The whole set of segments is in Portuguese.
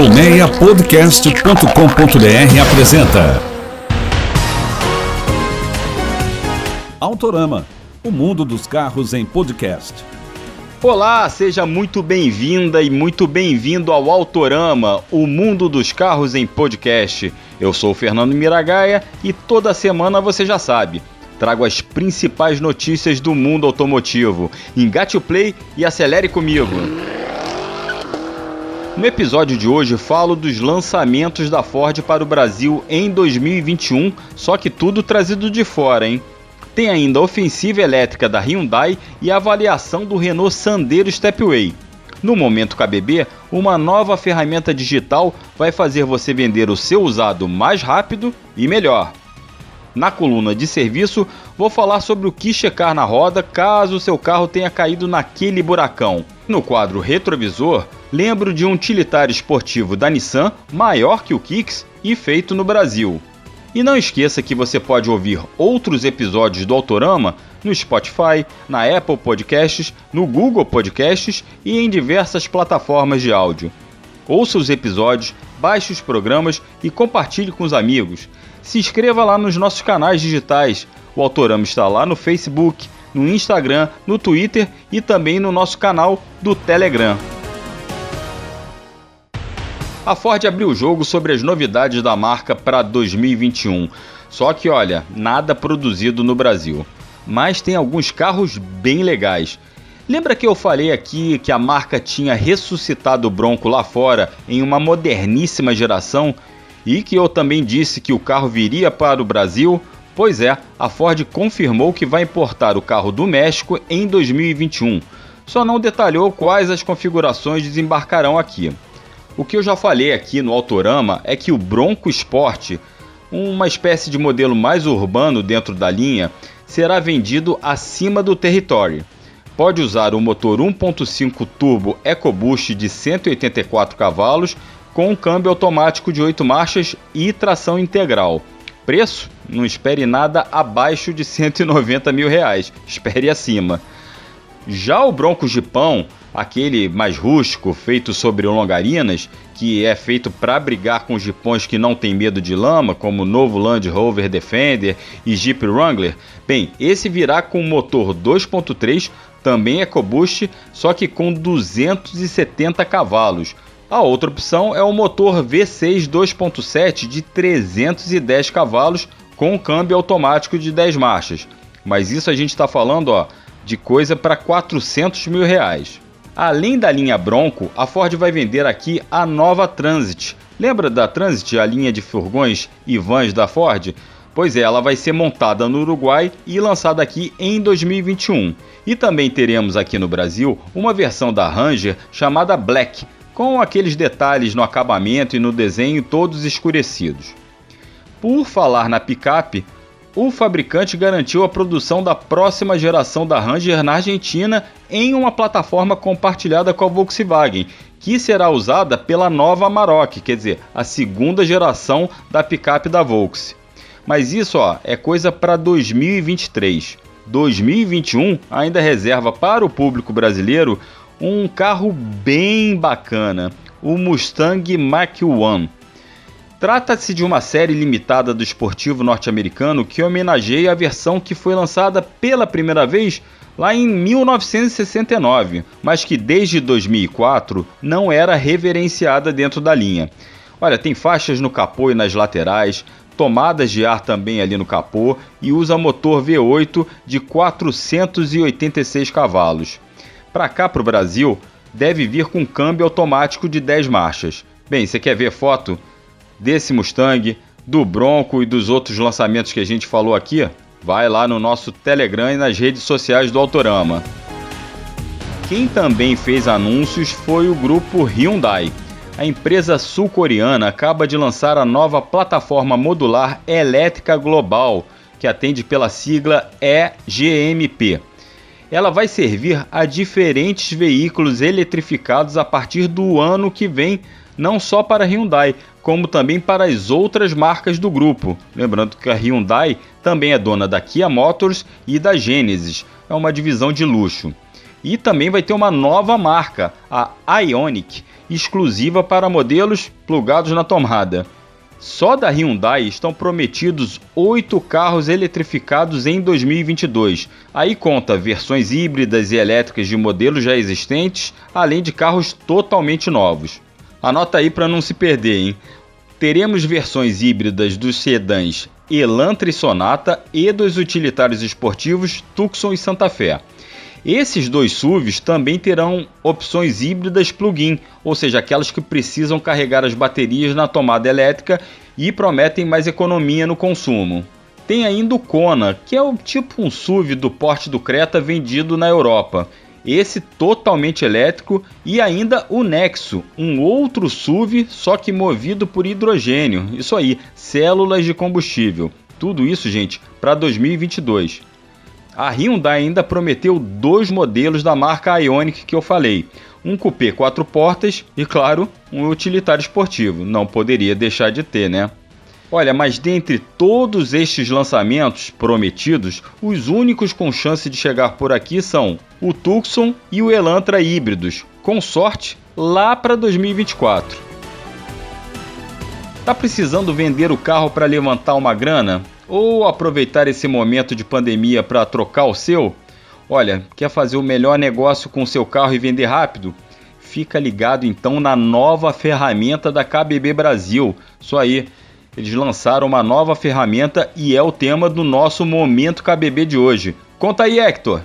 Colmeiapodcast.com.br apresenta Autorama, o mundo dos carros em podcast. Olá, seja muito bem-vinda e muito bem-vindo ao Autorama, o mundo dos carros em podcast. Eu sou o Fernando Miragaia e toda semana você já sabe, trago as principais notícias do mundo automotivo. Engate o play e acelere comigo. No episódio de hoje falo dos lançamentos da Ford para o Brasil em 2021, só que tudo trazido de fora, hein? Tem ainda a ofensiva elétrica da Hyundai e a avaliação do Renault Sandero Stepway. No momento KBB, uma nova ferramenta digital vai fazer você vender o seu usado mais rápido e melhor. Na coluna de serviço, vou falar sobre o que checar na roda caso o seu carro tenha caído naquele buracão. No quadro retrovisor, lembro de um utilitário esportivo da Nissan maior que o Kicks e feito no Brasil. E não esqueça que você pode ouvir outros episódios do Autorama no Spotify, na Apple Podcasts, no Google Podcasts e em diversas plataformas de áudio. Ouça os episódios, baixe os programas e compartilhe com os amigos se inscreva lá nos nossos canais digitais. O Autorama está lá no Facebook, no Instagram, no Twitter e também no nosso canal do Telegram. A Ford abriu o jogo sobre as novidades da marca para 2021. Só que olha, nada produzido no Brasil. Mas tem alguns carros bem legais. Lembra que eu falei aqui que a marca tinha ressuscitado o Bronco lá fora em uma moderníssima geração e que eu também disse que o carro viria para o Brasil? Pois é, a Ford confirmou que vai importar o carro do México em 2021. Só não detalhou quais as configurações desembarcarão aqui. O que eu já falei aqui no Autorama é que o Bronco Sport, uma espécie de modelo mais urbano dentro da linha, será vendido acima do território. Pode usar o motor 1.5 turbo EcoBoost de 184 cavalos com um câmbio automático de 8 marchas e tração integral. Preço? Não espere nada abaixo de 190 mil reais, espere acima. Já o Bronco Gipão, aquele mais rústico, feito sobre longarinas, que é feito para brigar com jipões que não tem medo de lama, como o novo Land Rover Defender e Jeep Wrangler, bem, esse virá com motor 2.3, também EcoBoost, só que com 270 cavalos, a outra opção é o motor V6 2.7 de 310 cavalos com câmbio automático de 10 marchas. Mas isso a gente está falando ó, de coisa para 400 mil reais. Além da linha Bronco, a Ford vai vender aqui a nova Transit. Lembra da Transit, a linha de furgões e vans da Ford? Pois é, ela vai ser montada no Uruguai e lançada aqui em 2021. E também teremos aqui no Brasil uma versão da Ranger chamada Black, com aqueles detalhes no acabamento e no desenho todos escurecidos. Por falar na picape, o fabricante garantiu a produção da próxima geração da Ranger na Argentina em uma plataforma compartilhada com a Volkswagen, que será usada pela nova Amarok, quer dizer, a segunda geração da picape da Volks. Mas isso ó, é coisa para 2023. 2021 ainda reserva para o público brasileiro um carro bem bacana, o Mustang Mach-1. Trata-se de uma série limitada do esportivo norte-americano que homenageia a versão que foi lançada pela primeira vez lá em 1969, mas que desde 2004 não era reverenciada dentro da linha. Olha, tem faixas no capô e nas laterais, tomadas de ar também ali no capô e usa motor V8 de 486 cavalos para cá para o Brasil, deve vir com câmbio automático de 10 marchas. Bem, você quer ver foto desse Mustang, do Bronco e dos outros lançamentos que a gente falou aqui? Vai lá no nosso Telegram e nas redes sociais do Autorama. Quem também fez anúncios foi o grupo Hyundai. A empresa sul-coreana acaba de lançar a nova plataforma modular elétrica global, que atende pela sigla EGMP ela vai servir a diferentes veículos eletrificados a partir do ano que vem, não só para Hyundai, como também para as outras marcas do grupo. Lembrando que a Hyundai também é dona da Kia Motors e da Genesis, é uma divisão de luxo. E também vai ter uma nova marca, a Ionic, exclusiva para modelos plugados na tomada. Só da Hyundai estão prometidos oito carros eletrificados em 2022. Aí conta versões híbridas e elétricas de modelos já existentes, além de carros totalmente novos. Anota aí para não se perder, hein? Teremos versões híbridas dos sedãs Elantra e Sonata e dos utilitários esportivos Tucson e Santa Fé. Esses dois SUVs também terão opções híbridas plug-in, ou seja, aquelas que precisam carregar as baterias na tomada elétrica e prometem mais economia no consumo. Tem ainda o Kona, que é o tipo um SUV do porte do Creta vendido na Europa. Esse totalmente elétrico e ainda o Nexo, um outro SUV só que movido por hidrogênio. Isso aí, células de combustível. Tudo isso, gente, para 2022. A Hyundai ainda prometeu dois modelos da marca Ioniq que eu falei. Um coupé quatro portas e, claro, um utilitário esportivo. Não poderia deixar de ter, né? Olha, mas dentre todos estes lançamentos prometidos, os únicos com chance de chegar por aqui são o Tucson e o Elantra híbridos, com sorte lá para 2024. Tá precisando vender o carro para levantar uma grana? Ou aproveitar esse momento de pandemia para trocar o seu? Olha, quer fazer o melhor negócio com seu carro e vender rápido? Fica ligado então na nova ferramenta da KBB Brasil. Isso aí, eles lançaram uma nova ferramenta e é o tema do nosso Momento KBB de hoje. Conta aí, Hector!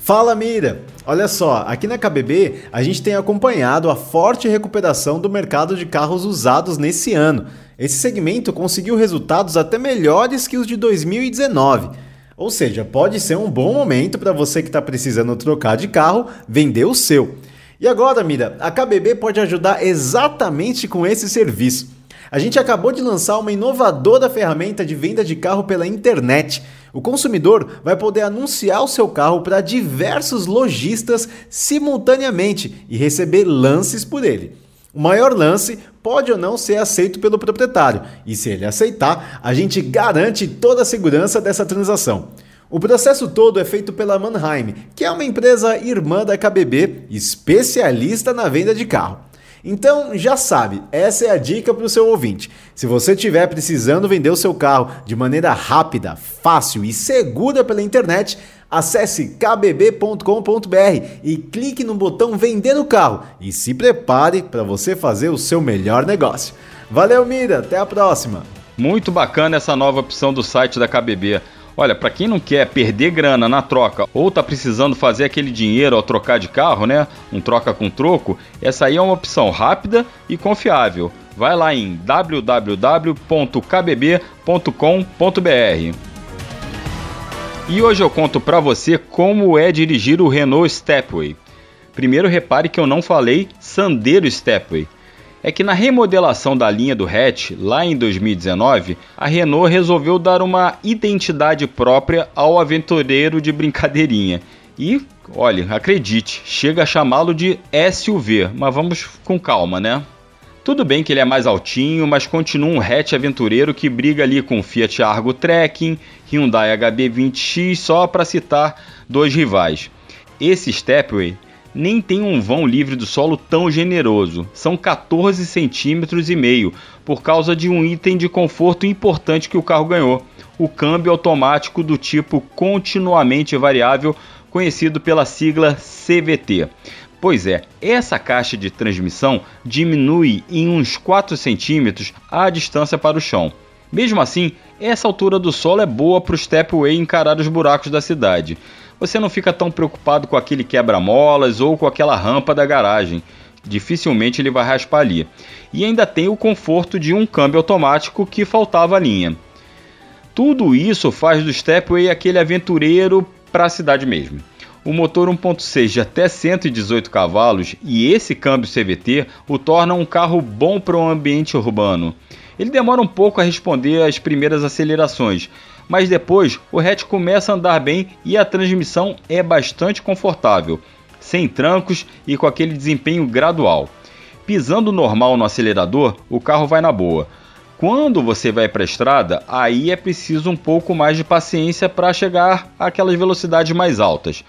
Fala Mira! Olha só, aqui na KBB a gente tem acompanhado a forte recuperação do mercado de carros usados nesse ano. Esse segmento conseguiu resultados até melhores que os de 2019. Ou seja, pode ser um bom momento para você que está precisando trocar de carro vender o seu. E agora, Mira, a KBB pode ajudar exatamente com esse serviço. A gente acabou de lançar uma inovadora ferramenta de venda de carro pela internet. O consumidor vai poder anunciar o seu carro para diversos lojistas simultaneamente e receber lances por ele. O maior lance pode ou não ser aceito pelo proprietário, e se ele aceitar, a gente garante toda a segurança dessa transação. O processo todo é feito pela Mannheim, que é uma empresa irmã da KBB, especialista na venda de carro. Então já sabe, essa é a dica para o seu ouvinte. Se você estiver precisando vender o seu carro de maneira rápida, fácil e segura pela internet, Acesse kbb.com.br e clique no botão Vender o carro e se prepare para você fazer o seu melhor negócio. Valeu, Mira, até a próxima. Muito bacana essa nova opção do site da KBB. Olha, para quem não quer perder grana na troca ou tá precisando fazer aquele dinheiro ao trocar de carro, né? Um troca com troco, essa aí é uma opção rápida e confiável. Vai lá em www.kbb.com.br. E hoje eu conto para você como é dirigir o Renault Stepway. Primeiro repare que eu não falei Sandero Stepway. É que na remodelação da linha do hatch, lá em 2019, a Renault resolveu dar uma identidade própria ao aventureiro de brincadeirinha. E, olha, acredite, chega a chamá-lo de SUV, mas vamos com calma, né? Tudo bem que ele é mais altinho, mas continua um hatch aventureiro que briga ali com Fiat Argo Trekking, Hyundai HB20X, só para citar dois rivais. Esse Stepway nem tem um vão livre do solo tão generoso, são 14 centímetros e meio, por causa de um item de conforto importante que o carro ganhou, o câmbio automático do tipo continuamente variável, conhecido pela sigla CVT. Pois é, essa caixa de transmissão diminui em uns 4 centímetros a distância para o chão. Mesmo assim, essa altura do solo é boa para o Stepway encarar os buracos da cidade. Você não fica tão preocupado com aquele quebra-molas ou com aquela rampa da garagem. Dificilmente ele vai raspar ali. E ainda tem o conforto de um câmbio automático que faltava a linha. Tudo isso faz do Stepway aquele aventureiro para a cidade mesmo. O motor 1.6 de até 118 cavalos e esse câmbio CVT o torna um carro bom para o ambiente urbano. Ele demora um pouco a responder às primeiras acelerações, mas depois o hatch começa a andar bem e a transmissão é bastante confortável, sem trancos e com aquele desempenho gradual. Pisando normal no acelerador, o carro vai na boa. Quando você vai para a estrada, aí é preciso um pouco mais de paciência para chegar àquelas velocidades mais altas.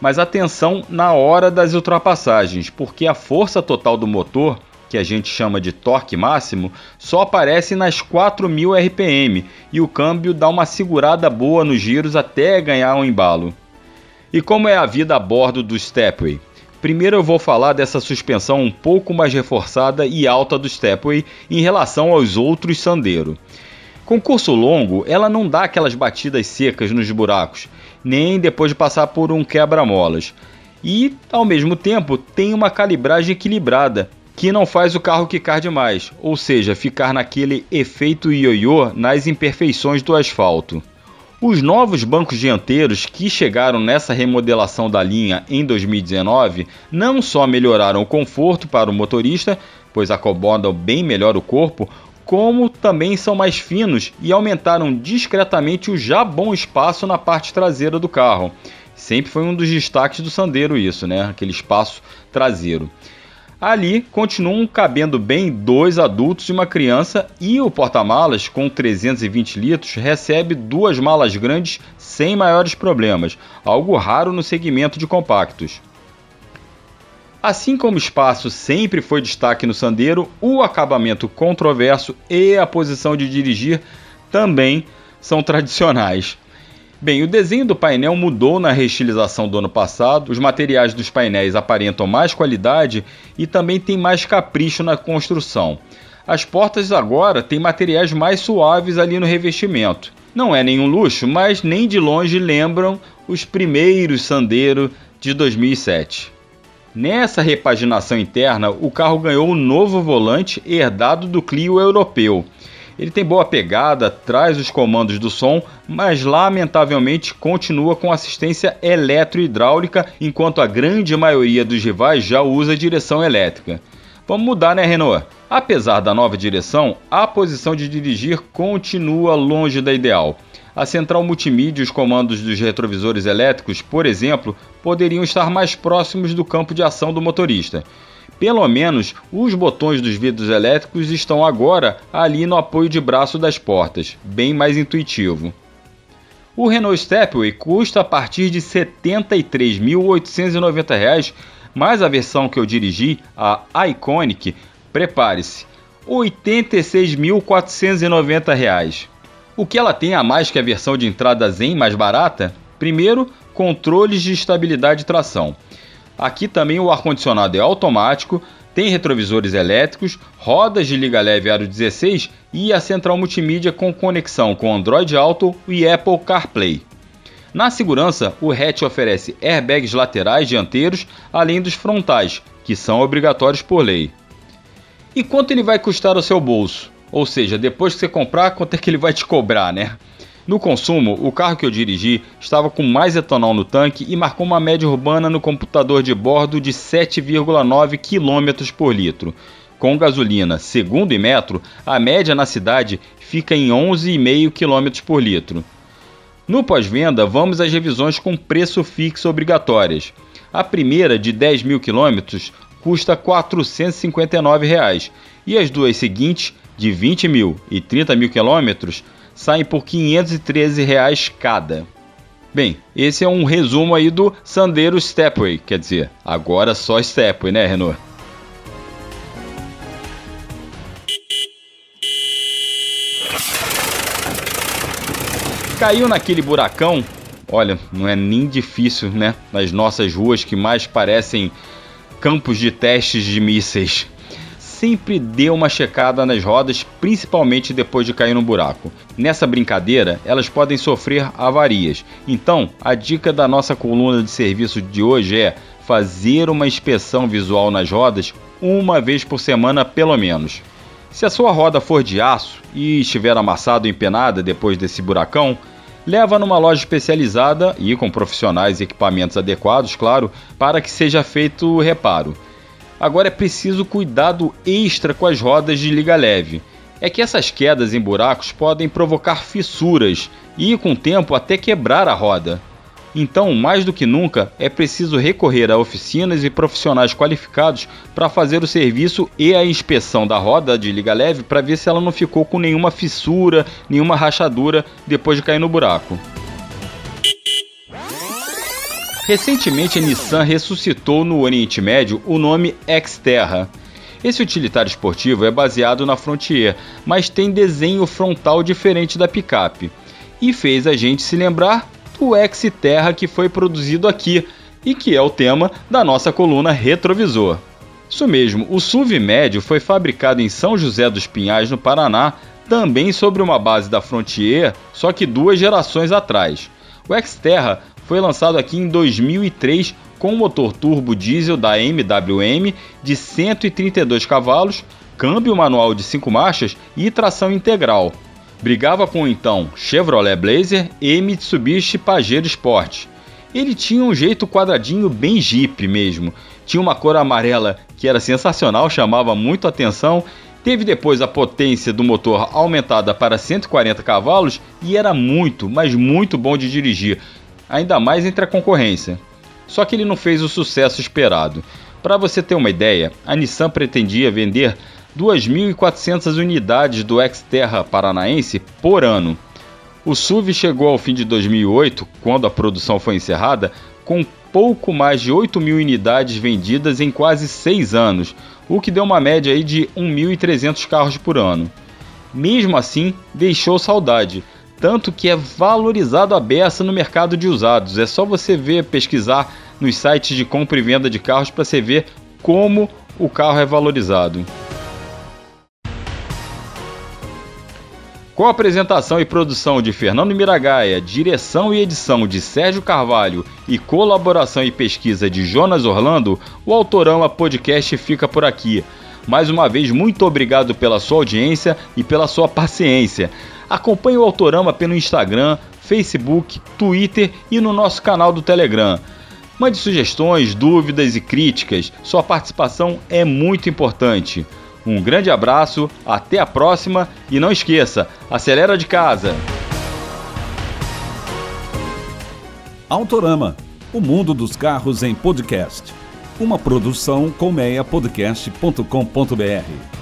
Mas atenção na hora das ultrapassagens, porque a força total do motor, que a gente chama de torque máximo, só aparece nas 4000 RPM e o câmbio dá uma segurada boa nos giros até ganhar um embalo. E como é a vida a bordo do Stepway? Primeiro eu vou falar dessa suspensão um pouco mais reforçada e alta do Stepway em relação aos outros Sandero. Com curso longo, ela não dá aquelas batidas secas nos buracos, nem depois de passar por um quebra-molas. E, ao mesmo tempo, tem uma calibragem equilibrada, que não faz o carro quicar demais, ou seja, ficar naquele efeito ioiô nas imperfeições do asfalto. Os novos bancos dianteiros que chegaram nessa remodelação da linha em 2019 não só melhoraram o conforto para o motorista, pois acomodam bem melhor o corpo, como também são mais finos e aumentaram discretamente o já bom espaço na parte traseira do carro. Sempre foi um dos destaques do Sandero isso, né? Aquele espaço traseiro. Ali continuam cabendo bem dois adultos e uma criança, e o porta-malas, com 320 litros, recebe duas malas grandes sem maiores problemas, algo raro no segmento de compactos. Assim como o espaço sempre foi destaque no Sandero, o acabamento controverso e a posição de dirigir também são tradicionais. Bem, o desenho do painel mudou na reestilização do ano passado, os materiais dos painéis aparentam mais qualidade e também tem mais capricho na construção. As portas agora têm materiais mais suaves ali no revestimento. Não é nenhum luxo, mas nem de longe lembram os primeiros Sandero de 2007. Nessa repaginação interna, o carro ganhou um novo volante herdado do Clio europeu. Ele tem boa pegada, traz os comandos do som, mas lamentavelmente continua com assistência eletro-hidráulica, enquanto a grande maioria dos rivais já usa direção elétrica. Vamos mudar, né, Renault? Apesar da nova direção, a posição de dirigir continua longe da ideal. A central multimídia e os comandos dos retrovisores elétricos, por exemplo, poderiam estar mais próximos do campo de ação do motorista. Pelo menos os botões dos vidros elétricos estão agora ali no apoio de braço das portas, bem mais intuitivo. O Renault Stepway custa a partir de R$ 73.890, mas a versão que eu dirigi, a Iconic, prepare-se, R$ 86.490. O que ela tem a mais que a versão de entrada Zen mais barata? Primeiro, controles de estabilidade e tração. Aqui também o ar-condicionado é automático, tem retrovisores elétricos, rodas de liga leve aro 16 e a central multimídia com conexão com Android Auto e Apple CarPlay. Na segurança, o hatch oferece airbags laterais dianteiros, além dos frontais, que são obrigatórios por lei. E quanto ele vai custar ao seu bolso? Ou seja, depois que você comprar, quanto é que ele vai te cobrar, né? No consumo, o carro que eu dirigi estava com mais etanol no tanque e marcou uma média urbana no computador de bordo de 7,9 km por litro. Com gasolina, segundo e metro, a média na cidade fica em 11,5 km por litro. No pós-venda, vamos às revisões com preço fixo obrigatórias. A primeira, de 10 mil quilômetros, custa 459 reais, e as duas seguintes de 20 mil e 30 mil quilômetros saem por 513 reais cada. Bem, esse é um resumo aí do Sandero Stepway, quer dizer, agora só Stepway, né, Renault? Caiu naquele buracão? Olha, não é nem difícil, né? Nas nossas ruas que mais parecem campos de testes de mísseis sempre dê uma checada nas rodas, principalmente depois de cair no buraco. Nessa brincadeira, elas podem sofrer avarias. Então, a dica da nossa coluna de serviço de hoje é fazer uma inspeção visual nas rodas uma vez por semana, pelo menos. Se a sua roda for de aço e estiver amassada ou empenada depois desse buracão, leva numa loja especializada e com profissionais e equipamentos adequados, claro, para que seja feito o reparo. Agora é preciso cuidado extra com as rodas de liga leve. É que essas quedas em buracos podem provocar fissuras e, com o tempo, até quebrar a roda. Então, mais do que nunca, é preciso recorrer a oficinas e profissionais qualificados para fazer o serviço e a inspeção da roda de liga leve para ver se ela não ficou com nenhuma fissura, nenhuma rachadura depois de cair no buraco. Recentemente, a Nissan ressuscitou no Oriente Médio o nome Xterra. Esse utilitário esportivo é baseado na Frontier, mas tem desenho frontal diferente da picape. E fez a gente se lembrar do Xterra que foi produzido aqui e que é o tema da nossa coluna Retrovisor. Isso mesmo, o SUV médio foi fabricado em São José dos Pinhais, no Paraná, também sobre uma base da Frontier, só que duas gerações atrás. O Xterra foi lançado aqui em 2003 com motor turbo diesel da MWM de 132 cavalos, câmbio manual de 5 marchas e tração integral. Brigava com então Chevrolet Blazer e Mitsubishi Pajero Sport. Ele tinha um jeito quadradinho bem Jeep mesmo. Tinha uma cor amarela que era sensacional, chamava muito atenção. Teve depois a potência do motor aumentada para 140 cavalos e era muito, mas muito bom de dirigir ainda mais entre a concorrência. Só que ele não fez o sucesso esperado. Para você ter uma ideia, a Nissan pretendia vender 2.400 unidades do Xterra paranaense por ano. O SUV chegou ao fim de 2008, quando a produção foi encerrada, com pouco mais de 8 mil unidades vendidas em quase 6 anos, o que deu uma média aí de 1.300 carros por ano. Mesmo assim, deixou saudade, tanto que é valorizado a beça no mercado de usados. É só você ver, pesquisar nos sites de compra e venda de carros para você ver como o carro é valorizado. Com a apresentação e produção de Fernando Miragaia, direção e edição de Sérgio Carvalho e colaboração e pesquisa de Jonas Orlando, o Autorama Podcast fica por aqui. Mais uma vez, muito obrigado pela sua audiência e pela sua paciência. Acompanhe o Autorama pelo Instagram, Facebook, Twitter e no nosso canal do Telegram. Mande sugestões, dúvidas e críticas. Sua participação é muito importante. Um grande abraço, até a próxima e não esqueça, acelera de casa. Autorama, o mundo dos carros em podcast. Uma produção colmeiapodcast.com.br.